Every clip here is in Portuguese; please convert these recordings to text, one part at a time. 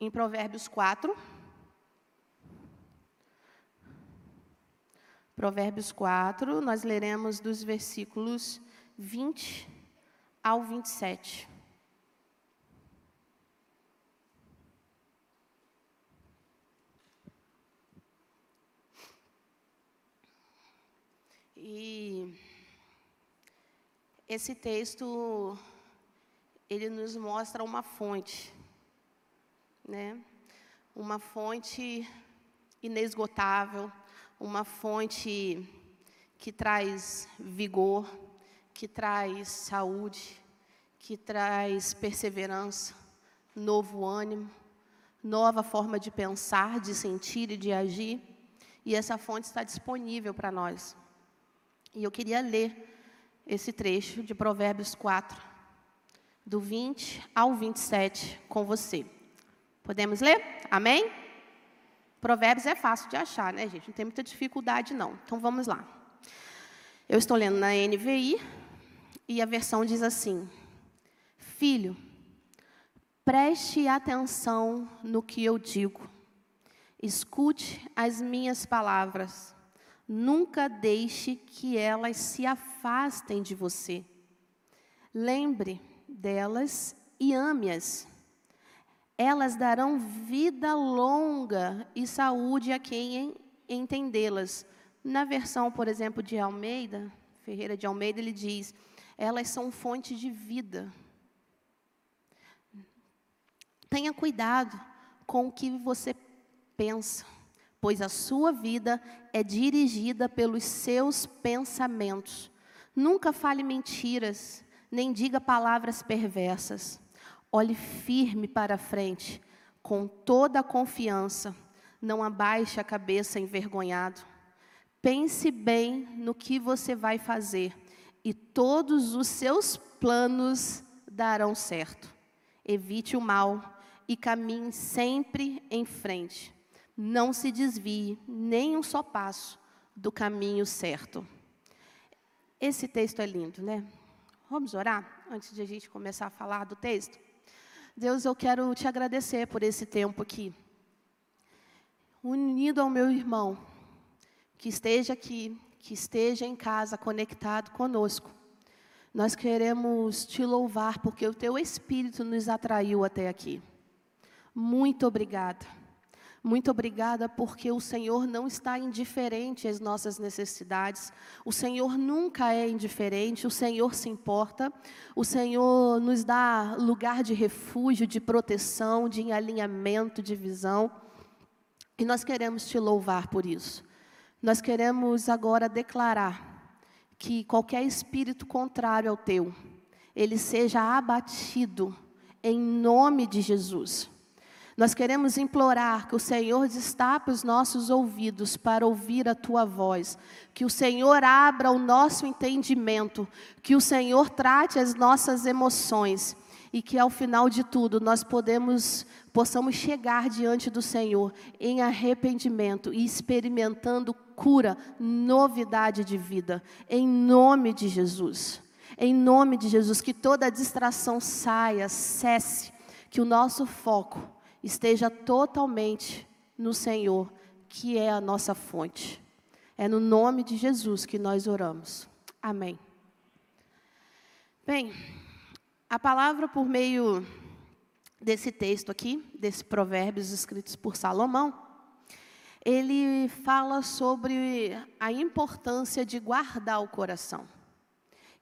em Provérbios 4. Provérbios 4, nós leremos dos versículos 20 ao 27. E esse texto ele nos mostra uma fonte, né? Uma fonte inesgotável, uma fonte que traz vigor, que traz saúde, que traz perseverança, novo ânimo, nova forma de pensar, de sentir e de agir. E essa fonte está disponível para nós. E eu queria ler esse trecho de Provérbios 4, do 20 ao 27 com você. Podemos ler? Amém? Provérbios é fácil de achar, né, gente? Não tem muita dificuldade, não. Então vamos lá. Eu estou lendo na NVI e a versão diz assim: Filho, preste atenção no que eu digo, escute as minhas palavras, nunca deixe que elas se afastem de você. Lembre delas e ame-as. Elas darão vida longa e saúde a quem entendê-las. Na versão, por exemplo, de Almeida, Ferreira de Almeida, ele diz: elas são fonte de vida. Tenha cuidado com o que você pensa, pois a sua vida é dirigida pelos seus pensamentos. Nunca fale mentiras nem diga palavras perversas. Olhe firme para a frente, com toda a confiança. Não abaixe a cabeça envergonhado. Pense bem no que você vai fazer, e todos os seus planos darão certo. Evite o mal e caminhe sempre em frente. Não se desvie nem um só passo do caminho certo. Esse texto é lindo, né? Vamos orar antes de a gente começar a falar do texto? Deus, eu quero te agradecer por esse tempo aqui. Unido ao meu irmão, que esteja aqui, que esteja em casa, conectado conosco. Nós queremos te louvar porque o teu Espírito nos atraiu até aqui. Muito obrigada. Muito obrigada porque o Senhor não está indiferente às nossas necessidades. O Senhor nunca é indiferente, o Senhor se importa. O Senhor nos dá lugar de refúgio, de proteção, de alinhamento, de visão. E nós queremos te louvar por isso. Nós queremos agora declarar que qualquer espírito contrário ao teu, ele seja abatido em nome de Jesus. Nós queremos implorar que o Senhor destape os nossos ouvidos para ouvir a tua voz, que o Senhor abra o nosso entendimento, que o Senhor trate as nossas emoções. E que ao final de tudo nós podemos possamos chegar diante do Senhor em arrependimento e experimentando cura, novidade de vida, em nome de Jesus. Em nome de Jesus, que toda distração saia, cesse, que o nosso foco esteja totalmente no Senhor, que é a nossa fonte. É no nome de Jesus que nós oramos. Amém. Bem, a palavra por meio desse texto aqui, desse provérbios escritos por Salomão, ele fala sobre a importância de guardar o coração.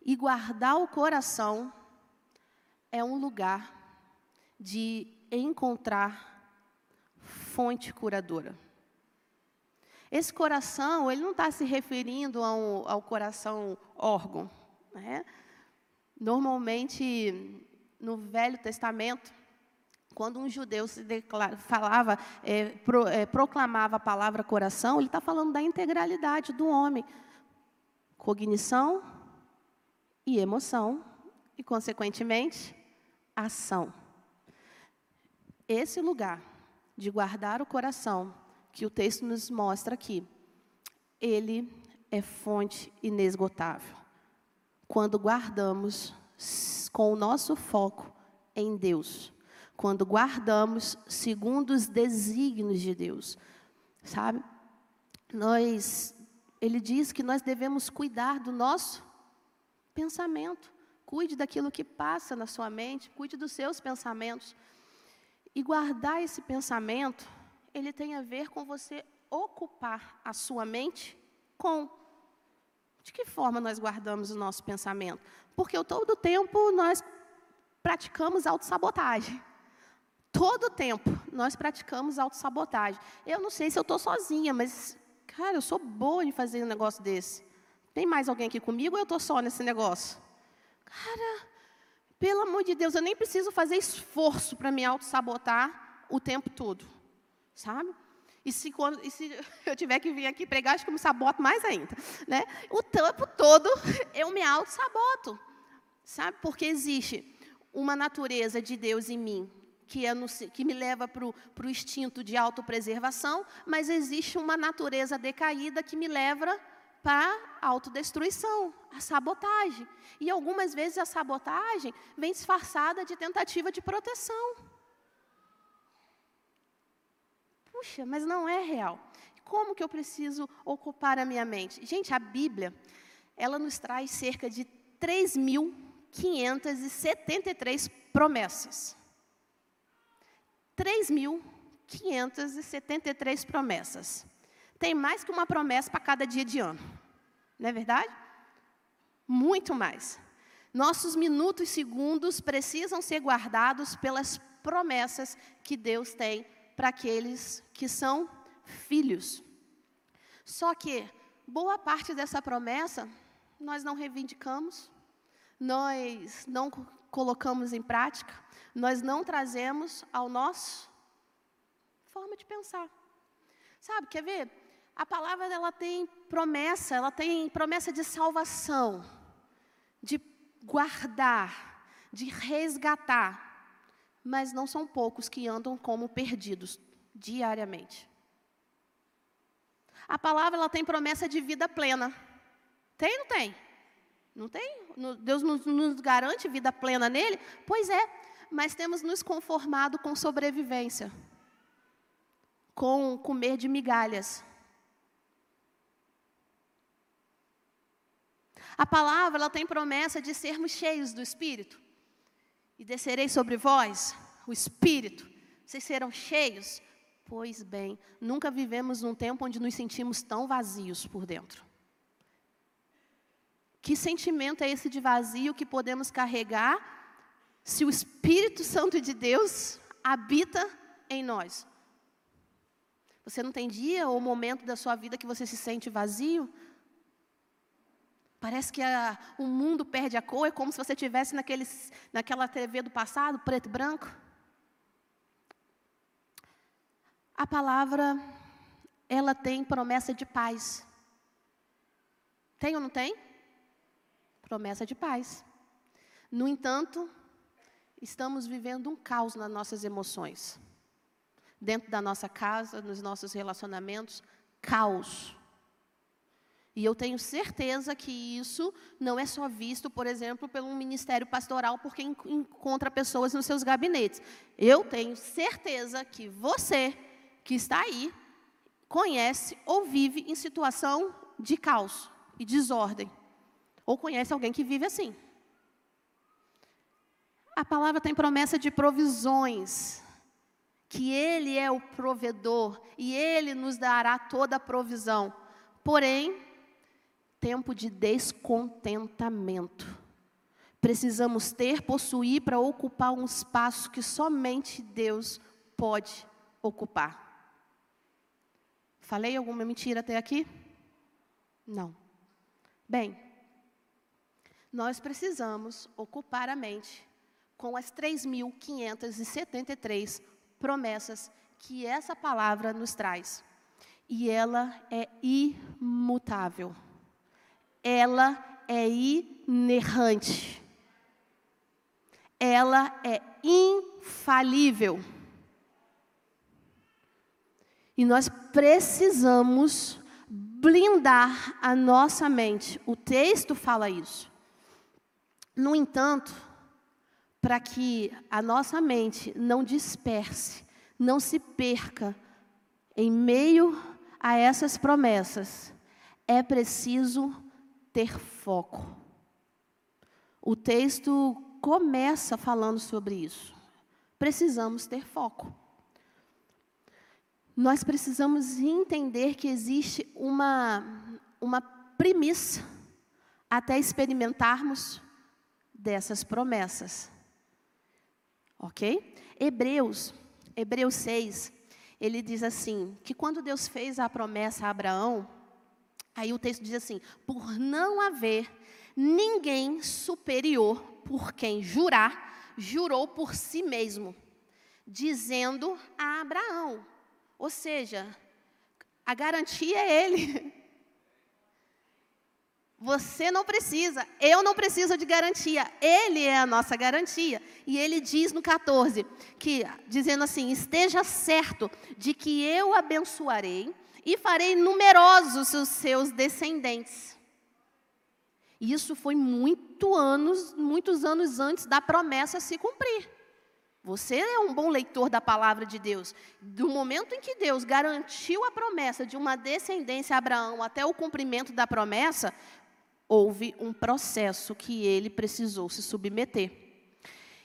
E guardar o coração é um lugar de encontrar fonte curadora. Esse coração, ele não está se referindo ao, ao coração órgão. Né? Normalmente, no Velho Testamento, quando um judeu se declara, falava, é, pro, é, proclamava a palavra coração, ele está falando da integralidade do homem. Cognição e emoção, e, consequentemente, ação esse lugar de guardar o coração, que o texto nos mostra aqui, ele é fonte inesgotável. Quando guardamos com o nosso foco em Deus, quando guardamos segundo os desígnios de Deus. Sabe? Nós ele diz que nós devemos cuidar do nosso pensamento. Cuide daquilo que passa na sua mente, cuide dos seus pensamentos. E guardar esse pensamento, ele tem a ver com você ocupar a sua mente com. De que forma nós guardamos o nosso pensamento? Porque todo tempo nós praticamos autossabotagem. Todo tempo nós praticamos autossabotagem. Eu não sei se eu estou sozinha, mas, cara, eu sou boa em fazer um negócio desse. Tem mais alguém aqui comigo ou eu estou só nesse negócio? Cara, pelo amor de Deus, eu nem preciso fazer esforço para me auto-sabotar o tempo todo, sabe? E se, quando, e se eu tiver que vir aqui pregar, acho que eu me saboto mais ainda. Né? O tempo todo eu me auto-saboto, sabe? Porque existe uma natureza de Deus em mim que, é no, que me leva para o instinto de autopreservação, mas existe uma natureza decaída que me leva para a autodestruição, a sabotagem. E algumas vezes a sabotagem vem disfarçada de tentativa de proteção. Puxa, mas não é real. Como que eu preciso ocupar a minha mente? Gente, a Bíblia, ela nos traz cerca de 3.573 promessas. 3.573 promessas. Tem mais que uma promessa para cada dia de ano. Não é verdade? Muito mais. Nossos minutos e segundos precisam ser guardados pelas promessas que Deus tem para aqueles que são filhos. Só que boa parte dessa promessa nós não reivindicamos, nós não colocamos em prática, nós não trazemos ao nosso forma de pensar. Sabe, quer ver? A palavra ela tem promessa, ela tem promessa de salvação, de guardar, de resgatar. Mas não são poucos que andam como perdidos diariamente. A palavra ela tem promessa de vida plena. Tem ou não tem? Não tem? Deus nos, nos garante vida plena nele? Pois é, mas temos nos conformado com sobrevivência, com comer de migalhas. A palavra ela tem promessa de sermos cheios do Espírito. E descerei sobre vós o Espírito. Vocês serão cheios? Pois bem, nunca vivemos num tempo onde nos sentimos tão vazios por dentro. Que sentimento é esse de vazio que podemos carregar se o Espírito Santo de Deus habita em nós? Você não tem dia ou momento da sua vida que você se sente vazio? Parece que a, o mundo perde a cor, é como se você estivesse naquela TV do passado, preto e branco. A palavra, ela tem promessa de paz. Tem ou não tem? Promessa de paz. No entanto, estamos vivendo um caos nas nossas emoções. Dentro da nossa casa, nos nossos relacionamentos, caos. E eu tenho certeza que isso não é só visto, por exemplo, pelo ministério pastoral, porque encontra pessoas nos seus gabinetes. Eu tenho certeza que você, que está aí, conhece ou vive em situação de caos e desordem. Ou conhece alguém que vive assim. A palavra tem promessa de provisões, que Ele é o provedor e Ele nos dará toda a provisão. Porém, tempo de descontentamento. Precisamos ter, possuir para ocupar um espaço que somente Deus pode ocupar. Falei alguma mentira até aqui? Não. Bem, nós precisamos ocupar a mente com as 3.573 promessas que essa palavra nos traz. E ela é imutável ela é inerrante. Ela é infalível. E nós precisamos blindar a nossa mente. O texto fala isso. No entanto, para que a nossa mente não disperse, não se perca em meio a essas promessas, é preciso ter foco. O texto começa falando sobre isso. Precisamos ter foco. Nós precisamos entender que existe uma, uma premissa até experimentarmos dessas promessas. Ok? Hebreus, Hebreus 6, ele diz assim: que quando Deus fez a promessa a Abraão, aí o texto diz assim: por não haver ninguém superior por quem jurar, jurou por si mesmo, dizendo a Abraão. Ou seja, a garantia é ele. Você não precisa, eu não preciso de garantia, Ele é a nossa garantia. E Ele diz no 14, que, dizendo assim: esteja certo de que eu abençoarei e farei numerosos os seus descendentes. Isso foi muito anos, muitos anos antes da promessa se cumprir. Você é um bom leitor da palavra de Deus. Do momento em que Deus garantiu a promessa de uma descendência a Abraão até o cumprimento da promessa, houve um processo que ele precisou se submeter.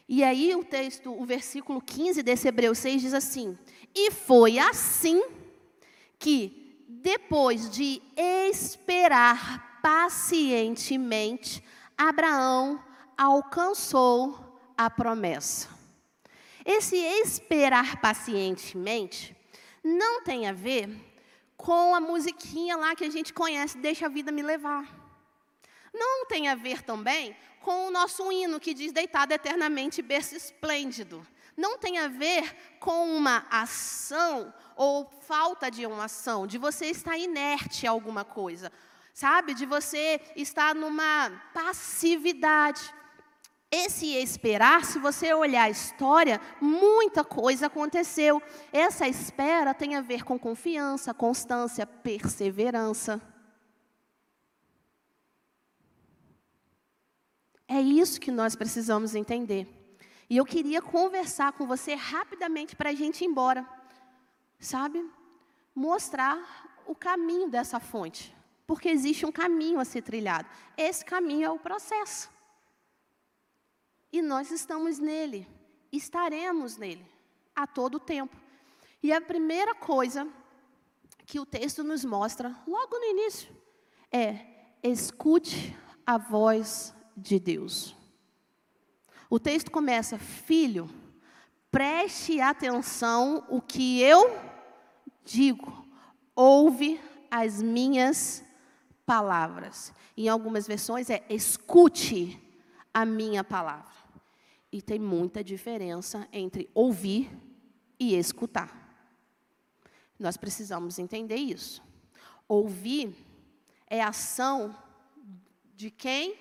E aí o texto, o versículo 15 desse Hebreus 6 diz assim: E foi assim que, depois de esperar pacientemente, Abraão alcançou a promessa. Esse esperar pacientemente não tem a ver com a musiquinha lá que a gente conhece, Deixa a vida me levar. Não tem a ver também com o nosso hino que diz deitado eternamente berço esplêndido. Não tem a ver com uma ação ou falta de uma ação, de você estar inerte a alguma coisa, sabe? De você estar numa passividade. Esse esperar, se você olhar a história, muita coisa aconteceu. Essa espera tem a ver com confiança, constância, perseverança. É isso que nós precisamos entender. E eu queria conversar com você rapidamente para a gente ir embora. Sabe? Mostrar o caminho dessa fonte. Porque existe um caminho a ser trilhado. Esse caminho é o processo. E nós estamos nele. Estaremos nele a todo tempo. E a primeira coisa que o texto nos mostra, logo no início, é: escute a voz de Deus. O texto começa: Filho, preste atenção o que eu digo, ouve as minhas palavras. Em algumas versões é escute a minha palavra. E tem muita diferença entre ouvir e escutar. Nós precisamos entender isso. Ouvir é ação de quem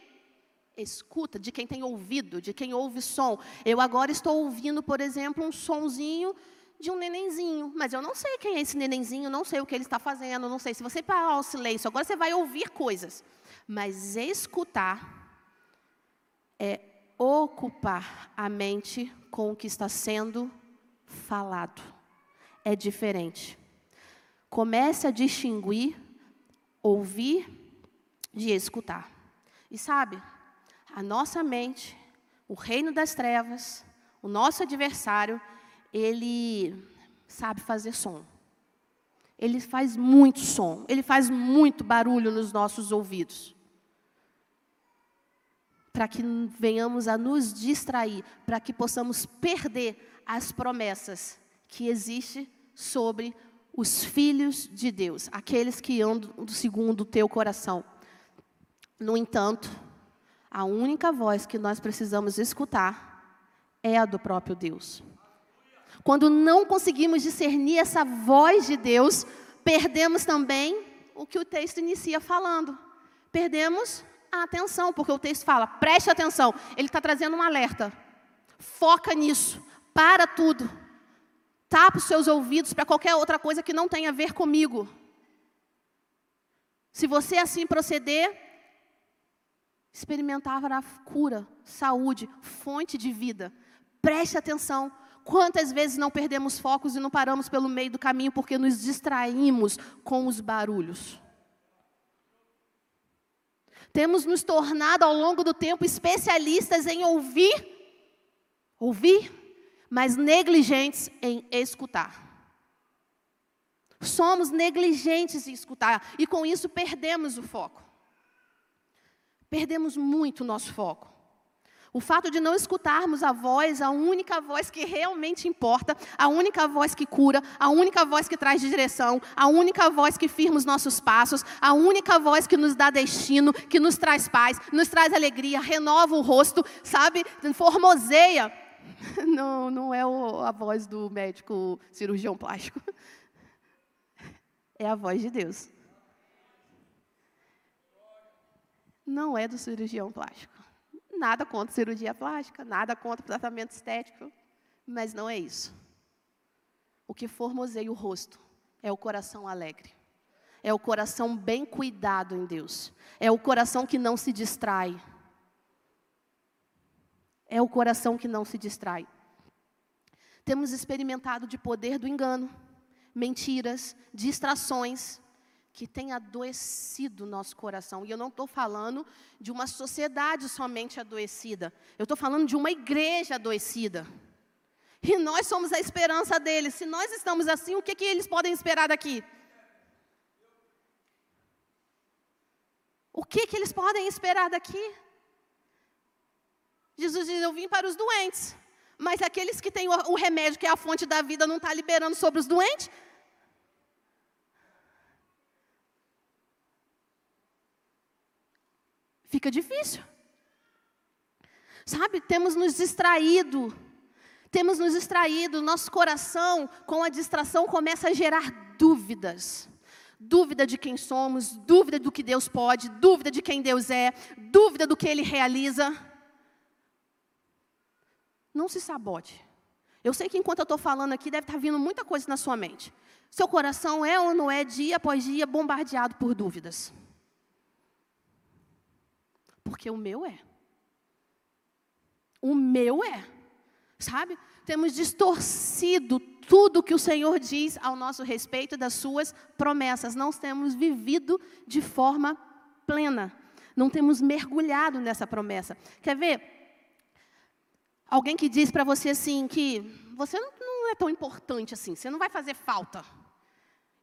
escuta, de quem tem ouvido, de quem ouve som. Eu agora estou ouvindo, por exemplo, um sonzinho de um nenenzinho, mas eu não sei quem é esse nenenzinho, não sei o que ele está fazendo, não sei. Se você parar o silêncio, agora você vai ouvir coisas. Mas escutar é ocupar a mente com o que está sendo falado. É diferente. Comece a distinguir ouvir de escutar. E sabe, a nossa mente, o reino das trevas, o nosso adversário, ele sabe fazer som. Ele faz muito som, ele faz muito barulho nos nossos ouvidos. Para que venhamos a nos distrair, para que possamos perder as promessas que existem sobre os filhos de Deus, aqueles que andam segundo o teu coração. No entanto, a única voz que nós precisamos escutar é a do próprio Deus. Quando não conseguimos discernir essa voz de Deus, perdemos também o que o texto inicia falando. Perdemos a atenção, porque o texto fala, preste atenção. Ele está trazendo um alerta. Foca nisso. Para tudo. Tapa os seus ouvidos para qualquer outra coisa que não tenha a ver comigo. Se você assim proceder, experimentava a cura, saúde, fonte de vida. Preste atenção. Quantas vezes não perdemos focos e não paramos pelo meio do caminho porque nos distraímos com os barulhos? Temos nos tornado ao longo do tempo especialistas em ouvir, ouvir, mas negligentes em escutar. Somos negligentes em escutar e com isso perdemos o foco. Perdemos muito o nosso foco. O fato de não escutarmos a voz, a única voz que realmente importa, a única voz que cura, a única voz que traz direção, a única voz que firma os nossos passos, a única voz que nos dá destino, que nos traz paz, nos traz alegria, renova o rosto, sabe? Formoseia. Não, não é a voz do médico cirurgião plástico. É a voz de Deus. Não é do cirurgião plástico. Nada contra cirurgia plástica, nada contra tratamento estético, mas não é isso. O que formoseia o rosto é o coração alegre. É o coração bem cuidado em Deus. É o coração que não se distrai. É o coração que não se distrai. Temos experimentado de poder do engano, mentiras, distrações, que tem adoecido o nosso coração. E eu não estou falando de uma sociedade somente adoecida. Eu estou falando de uma igreja adoecida. E nós somos a esperança deles. Se nós estamos assim, o que, que eles podem esperar daqui? O que, que eles podem esperar daqui? Jesus diz: Eu vim para os doentes. Mas aqueles que têm o remédio, que é a fonte da vida, não está liberando sobre os doentes? Fica difícil. Sabe, temos nos distraído, temos nos distraído, nosso coração, com a distração, começa a gerar dúvidas. Dúvida de quem somos, dúvida do que Deus pode, dúvida de quem Deus é, dúvida do que Ele realiza. Não se sabote. Eu sei que enquanto eu estou falando aqui, deve estar vindo muita coisa na sua mente. Seu coração é ou não é, dia após dia, bombardeado por dúvidas. Porque o meu é. O meu é. Sabe? Temos distorcido tudo que o Senhor diz ao nosso respeito das suas promessas. Não temos vivido de forma plena. Não temos mergulhado nessa promessa. Quer ver? Alguém que diz para você assim que você não é tão importante assim, você não vai fazer falta.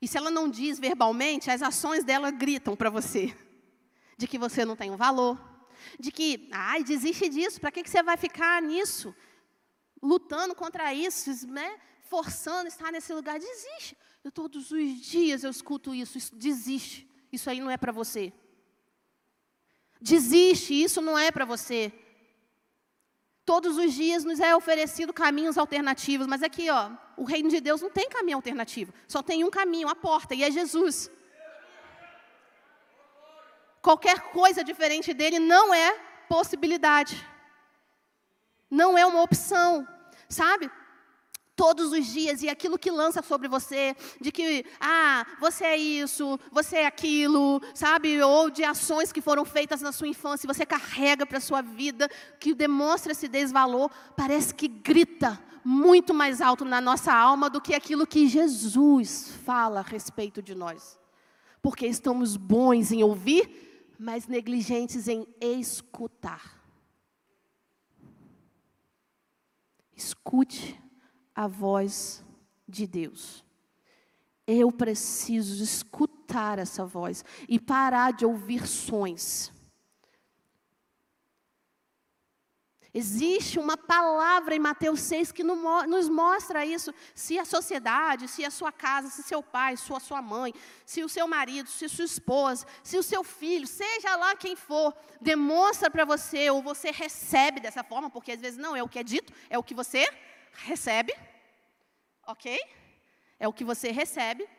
E se ela não diz verbalmente, as ações dela gritam para você de que você não tem um valor, de que, ai, desiste disso, para que, que você vai ficar nisso? Lutando contra isso, né? forçando estar nesse lugar. Desiste. Eu, todos os dias eu escuto isso, isso desiste. Isso aí não é para você. Desiste, isso não é para você. Todos os dias nos é oferecido caminhos alternativos, mas aqui, ó, o reino de Deus não tem caminho alternativo, só tem um caminho, a porta, e é Jesus. Qualquer coisa diferente dele não é possibilidade. Não é uma opção, sabe? Todos os dias, e aquilo que lança sobre você, de que, ah, você é isso, você é aquilo, sabe? Ou de ações que foram feitas na sua infância, você carrega para a sua vida, que demonstra esse desvalor, parece que grita muito mais alto na nossa alma do que aquilo que Jesus fala a respeito de nós. Porque estamos bons em ouvir mas negligentes em escutar. Escute a voz de Deus. Eu preciso escutar essa voz e parar de ouvir sons. Existe uma palavra em Mateus 6 que nos mostra isso. Se a sociedade, se a sua casa, se seu pai, se a sua mãe, se o seu marido, se sua esposa, se o seu filho, seja lá quem for, demonstra para você ou você recebe dessa forma, porque às vezes não é o que é dito, é o que você recebe. Ok? É o que você recebe.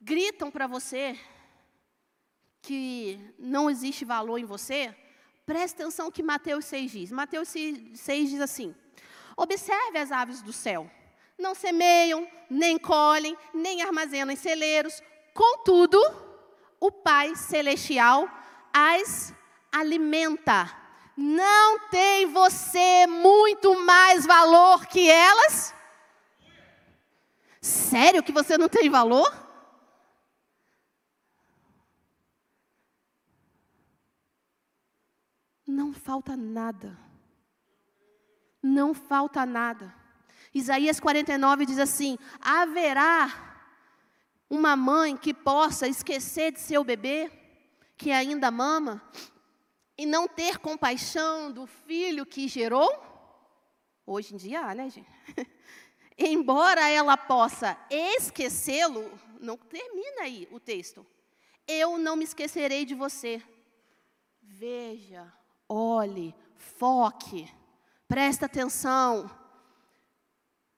Gritam para você que não existe valor em você Preste atenção que Mateus 6 diz. Mateus 6 diz assim: Observe as aves do céu. Não semeiam, nem colhem, nem armazenam em celeiros. Contudo, o Pai Celestial as alimenta, não tem você muito mais valor que elas? Sério que você não tem valor? Não falta nada. Não falta nada. Isaías 49 diz assim: haverá uma mãe que possa esquecer de seu bebê, que ainda mama, e não ter compaixão do filho que gerou? Hoje em dia há, né, gente? Embora ela possa esquecê-lo, não termina aí o texto. Eu não me esquecerei de você. Veja, olhe, foque, presta atenção.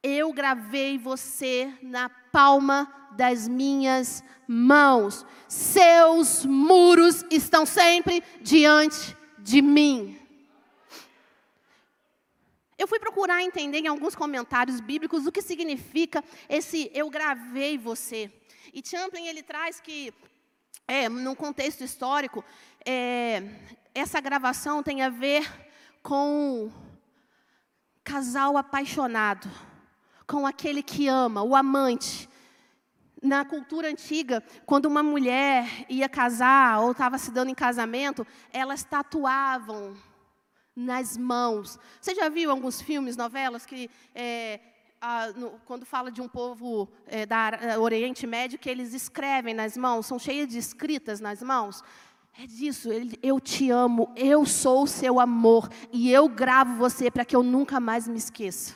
Eu gravei você na palma das minhas mãos. Seus muros estão sempre diante de mim. Eu fui procurar entender em alguns comentários bíblicos o que significa esse eu gravei você. E Champlin ele traz que, é, num contexto histórico, é, essa gravação tem a ver com casal apaixonado com aquele que ama, o amante. Na cultura antiga, quando uma mulher ia casar ou estava se dando em casamento, elas tatuavam nas mãos. Você já viu alguns filmes, novelas que é, a, no, quando fala de um povo é, da Oriente Médio que eles escrevem nas mãos, são cheias de escritas nas mãos? É disso, eu te amo, eu sou o seu amor e eu gravo você para que eu nunca mais me esqueça.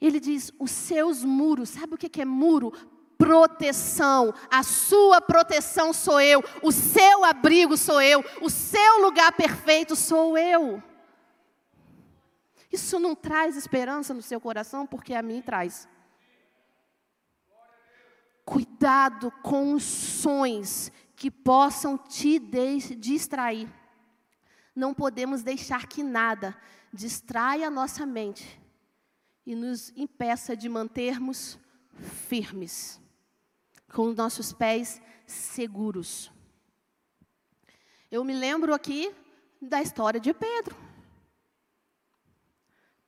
Ele diz: os seus muros, sabe o que é muro? Proteção, a sua proteção sou eu, o seu abrigo sou eu, o seu lugar perfeito sou eu. Isso não traz esperança no seu coração, porque a mim traz. Cuidado com os sonhos que possam te distrair. Não podemos deixar que nada distraia a nossa mente e nos impeça de mantermos firmes, com os nossos pés seguros. Eu me lembro aqui da história de Pedro.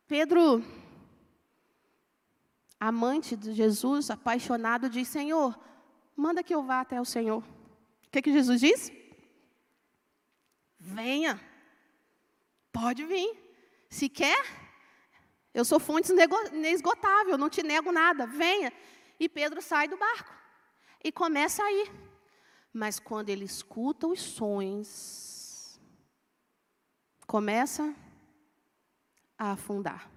Pedro, amante de Jesus, apaixonado, diz: Senhor, manda que eu vá até o Senhor. O que, que Jesus diz? Venha, pode vir. Se quer, eu sou fonte inesgotável, não te nego nada, venha. E Pedro sai do barco e começa a ir. Mas quando ele escuta os sons, começa a afundar.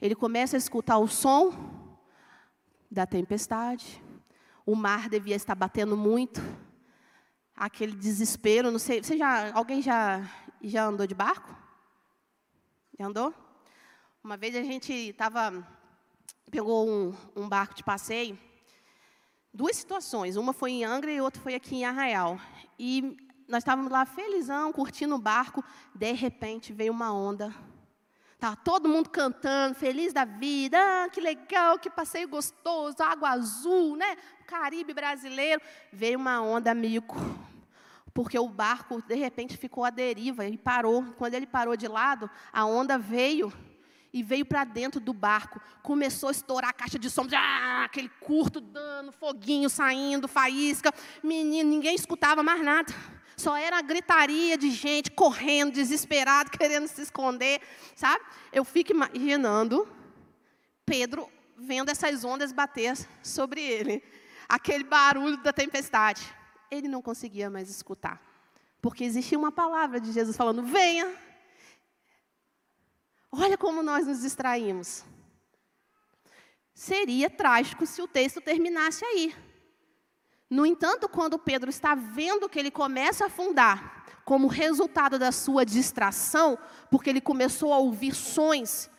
Ele começa a escutar o som da tempestade. O mar devia estar batendo muito. Aquele desespero, não sei, você já, alguém já já andou de barco? Já andou? Uma vez a gente estava, pegou um, um, barco de passeio, duas situações, uma foi em Angra e outra foi aqui em Arraial. E nós estávamos lá felizão, curtindo o barco, de repente veio uma onda. Estava todo mundo cantando, feliz da vida, ah, que legal, que passeio gostoso, água azul, né? Caribe brasileiro. Veio uma onda mico, porque o barco, de repente, ficou à deriva e parou. Quando ele parou de lado, a onda veio e veio para dentro do barco. Começou a estourar a caixa de som, ah, aquele curto dando, foguinho saindo, faísca. Menino, ninguém escutava mais nada. Só era a gritaria de gente correndo, desesperado, querendo se esconder, sabe? Eu fico imaginando Pedro vendo essas ondas bater sobre ele. Aquele barulho da tempestade. Ele não conseguia mais escutar. Porque existia uma palavra de Jesus falando: venha, Olha como nós nos distraímos. Seria trágico se o texto terminasse aí. No entanto, quando Pedro está vendo que ele começa a afundar, como resultado da sua distração, porque ele começou a ouvir sons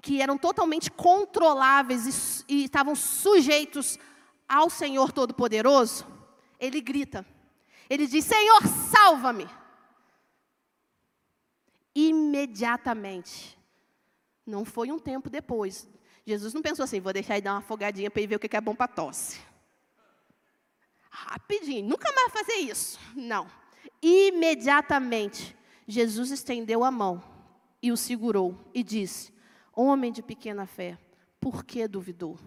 que eram totalmente controláveis e, e estavam sujeitos ao Senhor Todo-Poderoso, ele grita. Ele diz: Senhor, salva-me imediatamente. Não foi um tempo depois. Jesus não pensou assim, vou deixar ele dar uma afogadinha para ele ver o que é bom para tosse. rapidinho, nunca mais fazer isso. Não. Imediatamente, Jesus estendeu a mão e o segurou e disse: Homem de pequena fé, por que duvidou?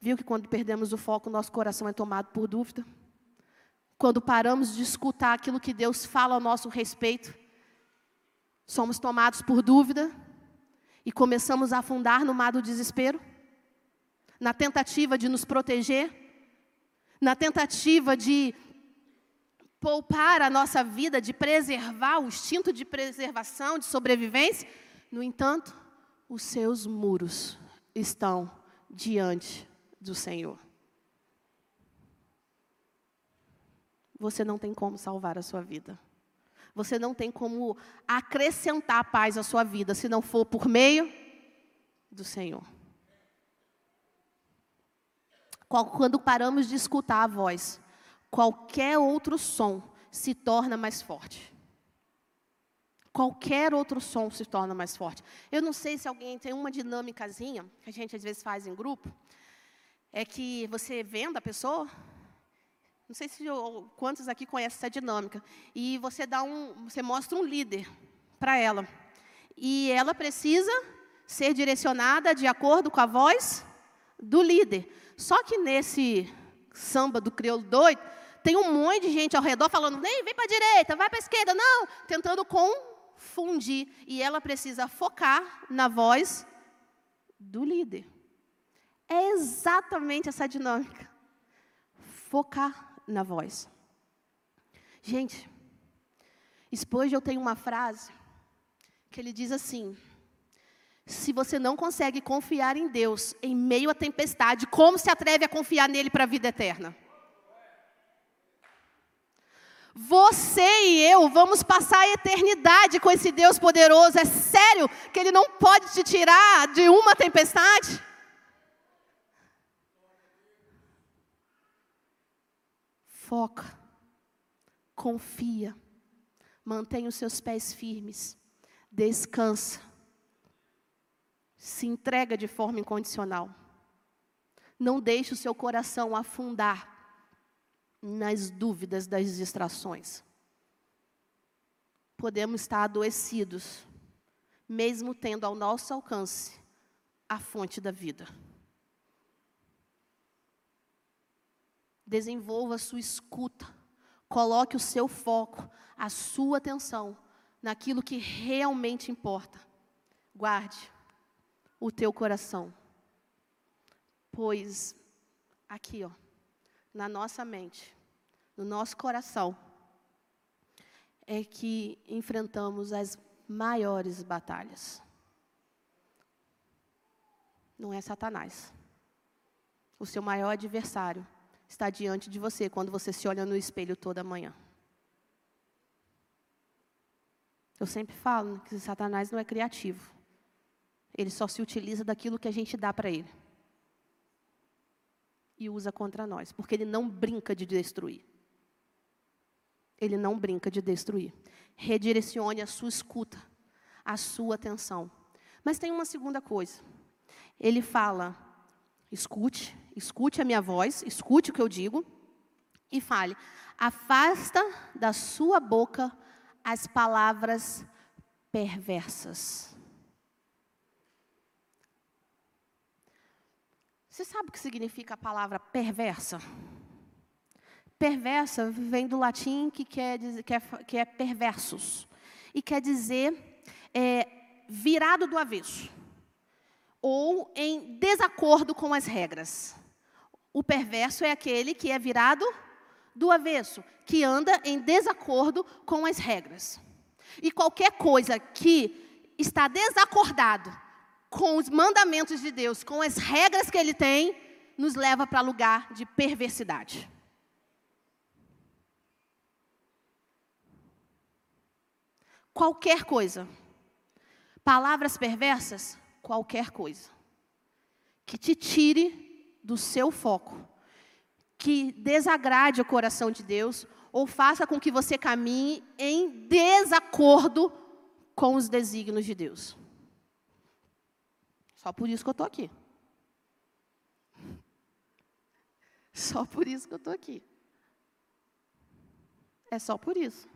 Viu que quando perdemos o foco, nosso coração é tomado por dúvida? Quando paramos de escutar aquilo que Deus fala ao nosso respeito, somos tomados por dúvida e começamos a afundar no mar do desespero? Na tentativa de nos proteger? Na tentativa de poupar a nossa vida, de preservar o instinto de preservação, de sobrevivência? No entanto, os seus muros estão diante do Senhor. Você não tem como salvar a sua vida. Você não tem como acrescentar paz à sua vida se não for por meio do Senhor. Quando paramos de escutar a voz, qualquer outro som se torna mais forte. Qualquer outro som se torna mais forte. Eu não sei se alguém tem uma dinâmicazinha, que a gente às vezes faz em grupo, é que você vendo a pessoa, não sei se eu, quantos aqui conhecem essa dinâmica, e você dá um, você mostra um líder para ela. E ela precisa ser direcionada de acordo com a voz do líder. Só que nesse samba do crioulo doido, tem um monte de gente ao redor falando, vem, vem para a direita, vai para a esquerda, não, tentando confundir. E ela precisa focar na voz do líder. É exatamente essa dinâmica. Focar na voz. Gente, Spurgeon tem uma frase que ele diz assim: se você não consegue confiar em Deus em meio à tempestade, como se atreve a confiar nele para a vida eterna? Você e eu vamos passar a eternidade com esse Deus poderoso. É sério que Ele não pode te tirar de uma tempestade? Foca, confia, mantenha os seus pés firmes, descansa, se entrega de forma incondicional. Não deixe o seu coração afundar nas dúvidas das distrações. Podemos estar adoecidos, mesmo tendo ao nosso alcance a fonte da vida. Desenvolva a sua escuta, coloque o seu foco, a sua atenção naquilo que realmente importa. Guarde o teu coração, pois aqui, ó na nossa mente, no nosso coração, é que enfrentamos as maiores batalhas. Não é Satanás. O seu maior adversário está diante de você quando você se olha no espelho toda manhã. Eu sempre falo que Satanás não é criativo. Ele só se utiliza daquilo que a gente dá para ele e usa contra nós, porque ele não brinca de destruir. Ele não brinca de destruir. Redirecione a sua escuta, a sua atenção. Mas tem uma segunda coisa. Ele fala: escute, escute a minha voz, escute o que eu digo e fale: afasta da sua boca as palavras perversas. Você sabe o que significa a palavra perversa? Perversa vem do latim que, quer dizer, que, é, que é perversos. E quer dizer é, virado do avesso. Ou em desacordo com as regras. O perverso é aquele que é virado do avesso, que anda em desacordo com as regras. E qualquer coisa que está desacordado com os mandamentos de Deus, com as regras que Ele tem, nos leva para lugar de perversidade. Qualquer coisa. Palavras perversas, qualquer coisa. Que te tire do seu foco. Que desagrade o coração de Deus ou faça com que você caminhe em desacordo com os desígnios de Deus. Só por isso que eu estou aqui. Só por isso que eu estou aqui. É só por isso.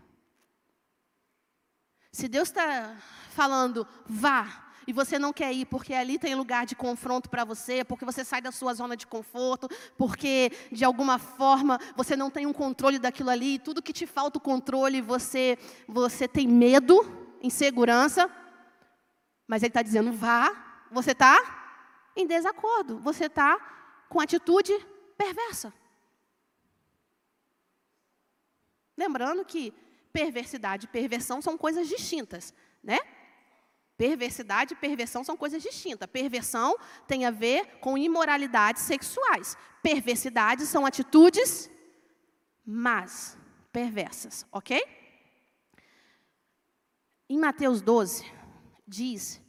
Se Deus está falando, vá, e você não quer ir porque ali tem lugar de confronto para você, porque você sai da sua zona de conforto, porque de alguma forma você não tem um controle daquilo ali, e tudo que te falta o controle, você, você tem medo, insegurança, mas Ele está dizendo, vá, você está em desacordo, você está com atitude perversa. Lembrando que perversidade e perversão são coisas distintas, né? Perversidade e perversão são coisas distintas. Perversão tem a ver com imoralidades sexuais. Perversidade são atitudes más, perversas, ok? Em Mateus 12, diz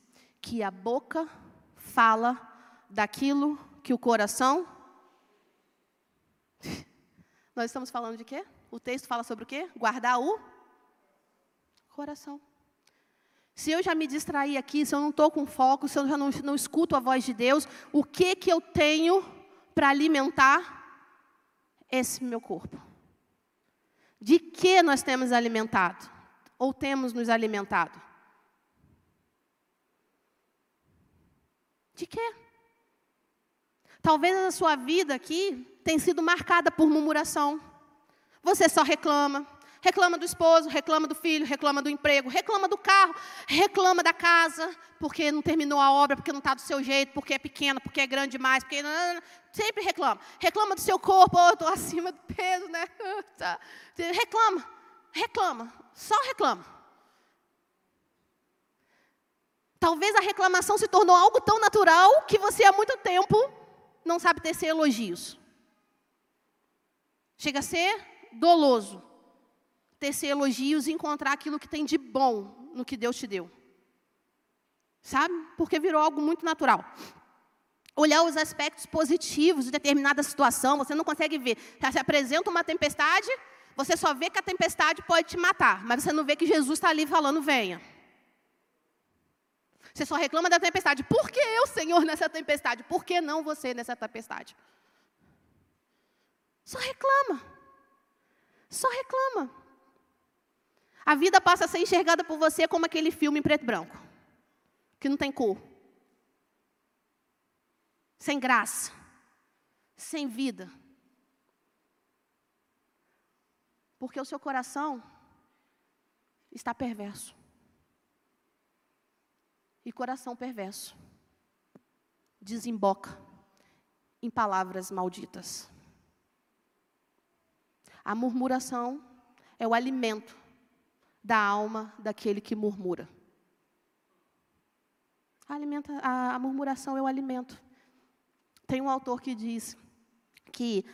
que a boca fala daquilo que o coração. Nós estamos falando de quê? O texto fala sobre o quê? Guardar o coração. Se eu já me distraí aqui, se eu não estou com foco, se eu já não, não escuto a voz de Deus, o que que eu tenho para alimentar esse meu corpo? De que nós temos alimentado? Ou temos nos alimentado? De quê? Talvez a sua vida aqui tenha sido marcada por murmuração. Você só reclama, reclama do esposo, reclama do filho, reclama do emprego, reclama do carro, reclama da casa, porque não terminou a obra, porque não está do seu jeito, porque é pequena, porque é grande demais, porque. Sempre reclama. Reclama do seu corpo, oh, estou acima do peso, né? Tá. Reclama, reclama, só reclama. Talvez a reclamação se tornou algo tão natural que você há muito tempo não sabe tecer elogios. Chega a ser doloso tecer elogios e encontrar aquilo que tem de bom no que Deus te deu. Sabe? Porque virou algo muito natural. Olhar os aspectos positivos de determinada situação, você não consegue ver. Se apresenta uma tempestade, você só vê que a tempestade pode te matar, mas você não vê que Jesus está ali falando, venha. Você só reclama da tempestade. Por que eu, Senhor, nessa tempestade? Por que não você nessa tempestade? Só reclama. Só reclama. A vida passa a ser enxergada por você como aquele filme em preto e branco, que não tem cor, sem graça, sem vida. Porque o seu coração está perverso. E coração perverso desemboca em palavras malditas. A murmuração é o alimento da alma daquele que murmura. A, alimenta, a, a murmuração é o alimento. Tem um autor que diz que,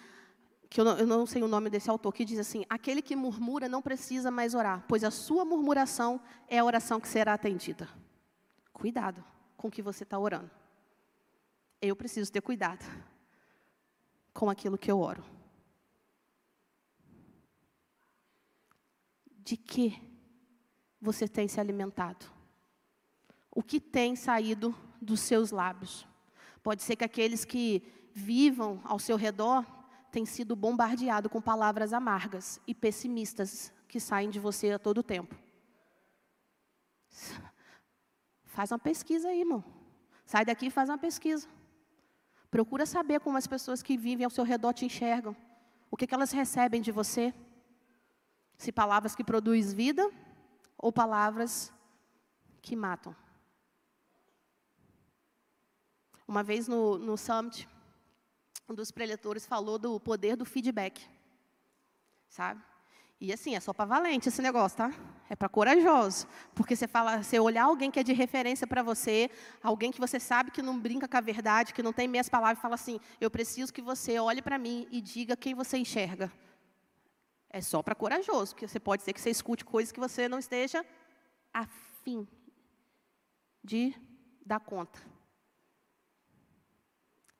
que eu não, eu não sei o nome desse autor, que diz assim: aquele que murmura não precisa mais orar, pois a sua murmuração é a oração que será atendida. Cuidado com o que você está orando. Eu preciso ter cuidado com aquilo que eu oro. De que você tem se alimentado? O que tem saído dos seus lábios? Pode ser que aqueles que vivam ao seu redor tenham sido bombardeados com palavras amargas e pessimistas que saem de você a todo tempo. Faz uma pesquisa aí, irmão. Sai daqui e faz uma pesquisa. Procura saber como as pessoas que vivem ao seu redor te enxergam. O que, que elas recebem de você. Se palavras que produzem vida ou palavras que matam. Uma vez no, no Summit, um dos preletores falou do poder do feedback. Sabe? E assim, é só para valente esse negócio, tá? É para corajoso. Porque você fala, você olhar alguém que é de referência para você, alguém que você sabe que não brinca com a verdade, que não tem meias palavras, e fala assim: "Eu preciso que você olhe para mim e diga quem você enxerga". É só para corajoso, porque você pode ser que você escute coisas que você não esteja afim de dar conta.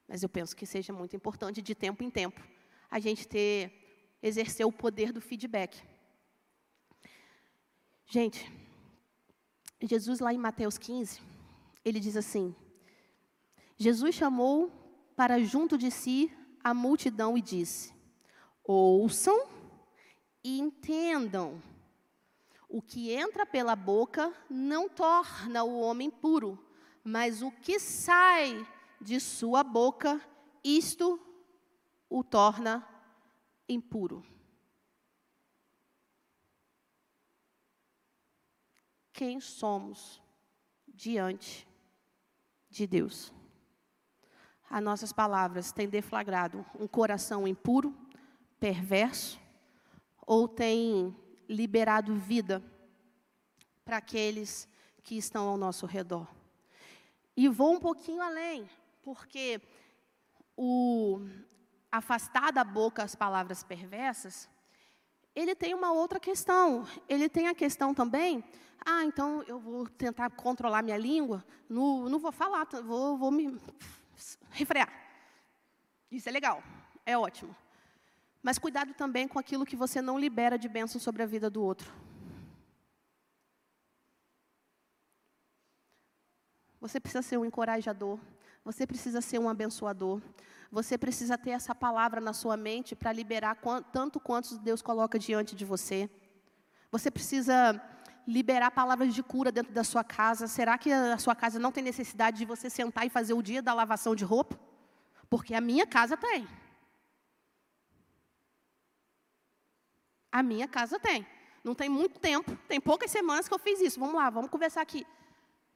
Mas eu penso que seja muito importante, de tempo em tempo, a gente ter, exercer o poder do feedback. Gente, Jesus lá em Mateus 15, ele diz assim: Jesus chamou para junto de si a multidão e disse: Ouçam e entendam. O que entra pela boca não torna o homem puro, mas o que sai de sua boca, isto o torna impuro. Quem somos diante de Deus? As nossas palavras têm deflagrado um coração impuro, perverso, ou têm liberado vida para aqueles que estão ao nosso redor? E vou um pouquinho além, porque o afastar da boca as palavras perversas, ele tem uma outra questão. Ele tem a questão também, ah, então eu vou tentar controlar minha língua, não, não vou falar, vou, vou me refrear. Isso é legal, é ótimo. Mas cuidado também com aquilo que você não libera de bênção sobre a vida do outro. Você precisa ser um encorajador, você precisa ser um abençoador, você precisa ter essa palavra na sua mente para liberar tanto quanto Deus coloca diante de você. Você precisa liberar palavras de cura dentro da sua casa. Será que a sua casa não tem necessidade de você sentar e fazer o dia da lavação de roupa? Porque a minha casa tem. A minha casa tem. Não tem muito tempo, tem poucas semanas que eu fiz isso. Vamos lá, vamos conversar aqui.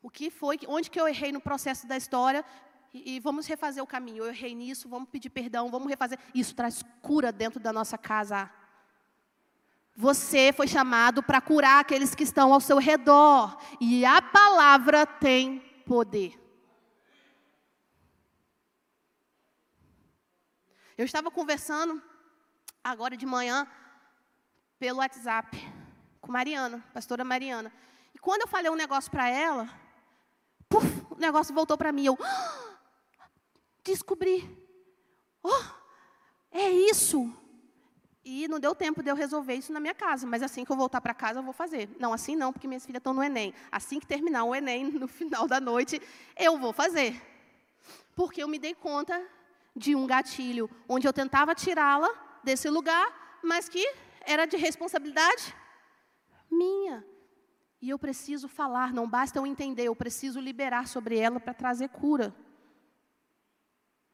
O que foi, onde que eu errei no processo da história e, e vamos refazer o caminho. Eu errei nisso, vamos pedir perdão, vamos refazer. Isso traz cura dentro da nossa casa. Você foi chamado para curar aqueles que estão ao seu redor. E a palavra tem poder. Eu estava conversando agora de manhã pelo WhatsApp com Mariana, pastora Mariana. E quando eu falei um negócio para ela, o negócio voltou para mim. Eu ah, descobri. Oh, é isso. E não deu tempo de eu resolver isso na minha casa, mas assim que eu voltar para casa eu vou fazer. Não, assim não, porque minhas filhas estão no Enem. Assim que terminar o Enem, no final da noite, eu vou fazer. Porque eu me dei conta de um gatilho onde eu tentava tirá-la desse lugar, mas que era de responsabilidade minha. E eu preciso falar, não basta eu entender, eu preciso liberar sobre ela para trazer cura.